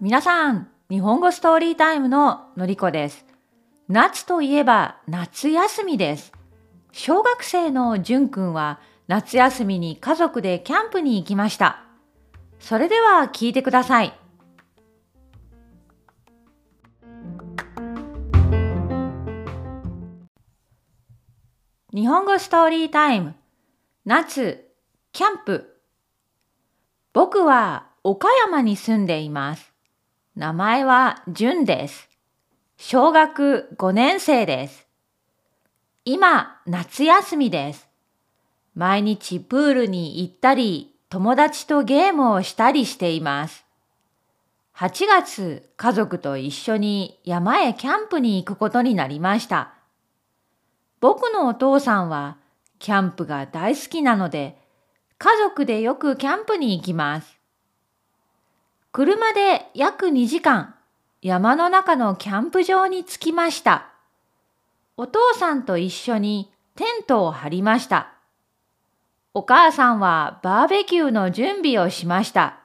皆さん、日本語ストーリータイムののりこです。夏といえば夏休みです。小学生のじゅんくんは夏休みに家族でキャンプに行きました。それでは聞いてください。日本語ストーリータイム夏キャンプ僕は岡山に住んでいます。名前はじゅんです。小学5年生です。今、夏休みです。毎日プールに行ったり、友達とゲームをしたりしています。8月、家族と一緒に山へキャンプに行くことになりました。僕のお父さんはキャンプが大好きなので、家族でよくキャンプに行きます。車で約2時間山の中のキャンプ場に着きました。お父さんと一緒にテントを張りました。お母さんはバーベキューの準備をしました。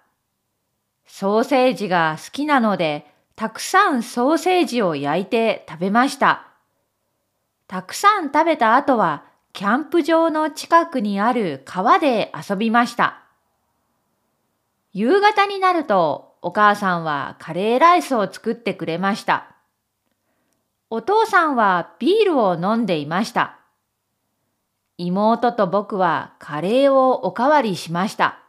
ソーセージが好きなので、たくさんソーセージを焼いて食べました。たくさん食べた後は、キャンプ場の近くにある川で遊びました。夕方になるとお母さんはカレーライスを作ってくれました。お父さんはビールを飲んでいました。妹と僕はカレーをおかわりしました。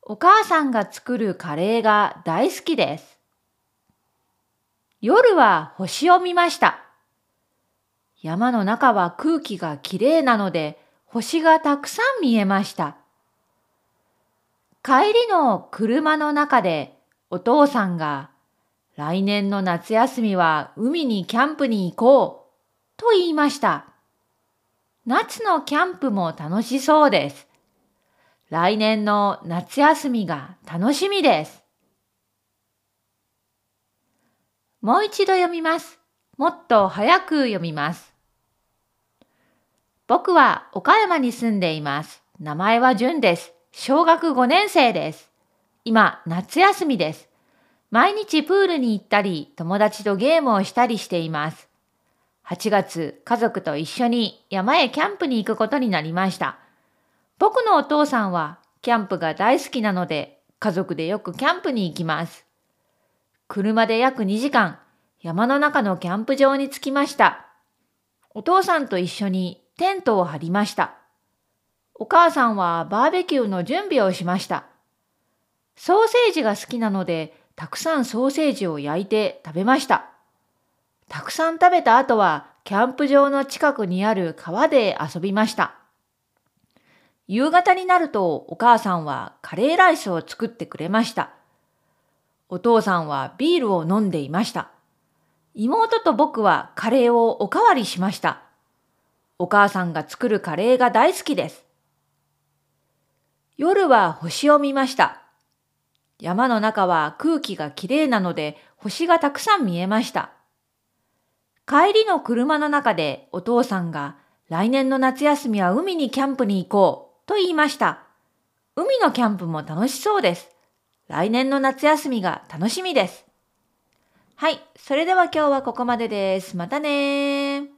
お母さんが作るカレーが大好きです。夜は星を見ました。山の中は空気がきれいなので星がたくさん見えました。帰りの車の中でお父さんが来年の夏休みは海にキャンプに行こうと言いました。夏のキャンプも楽しそうです。来年の夏休みが楽しみです。もう一度読みます。もっと早く読みます。僕は岡山に住んでいます。名前はじゅんです。小学5年生です。今、夏休みです。毎日プールに行ったり、友達とゲームをしたりしています。8月、家族と一緒に山へキャンプに行くことになりました。僕のお父さんはキャンプが大好きなので、家族でよくキャンプに行きます。車で約2時間、山の中のキャンプ場に着きました。お父さんと一緒にテントを張りました。お母さんはバーベキューの準備をしました。ソーセージが好きなので、たくさんソーセージを焼いて食べました。たくさん食べた後は、キャンプ場の近くにある川で遊びました。夕方になるとお母さんはカレーライスを作ってくれました。お父さんはビールを飲んでいました。妹と僕はカレーをおかわりしました。お母さんが作るカレーが大好きです。夜は星を見ました。山の中は空気がきれいなので星がたくさん見えました。帰りの車の中でお父さんが来年の夏休みは海にキャンプに行こうと言いました。海のキャンプも楽しそうです。来年の夏休みが楽しみです。はい。それでは今日はここまでです。またね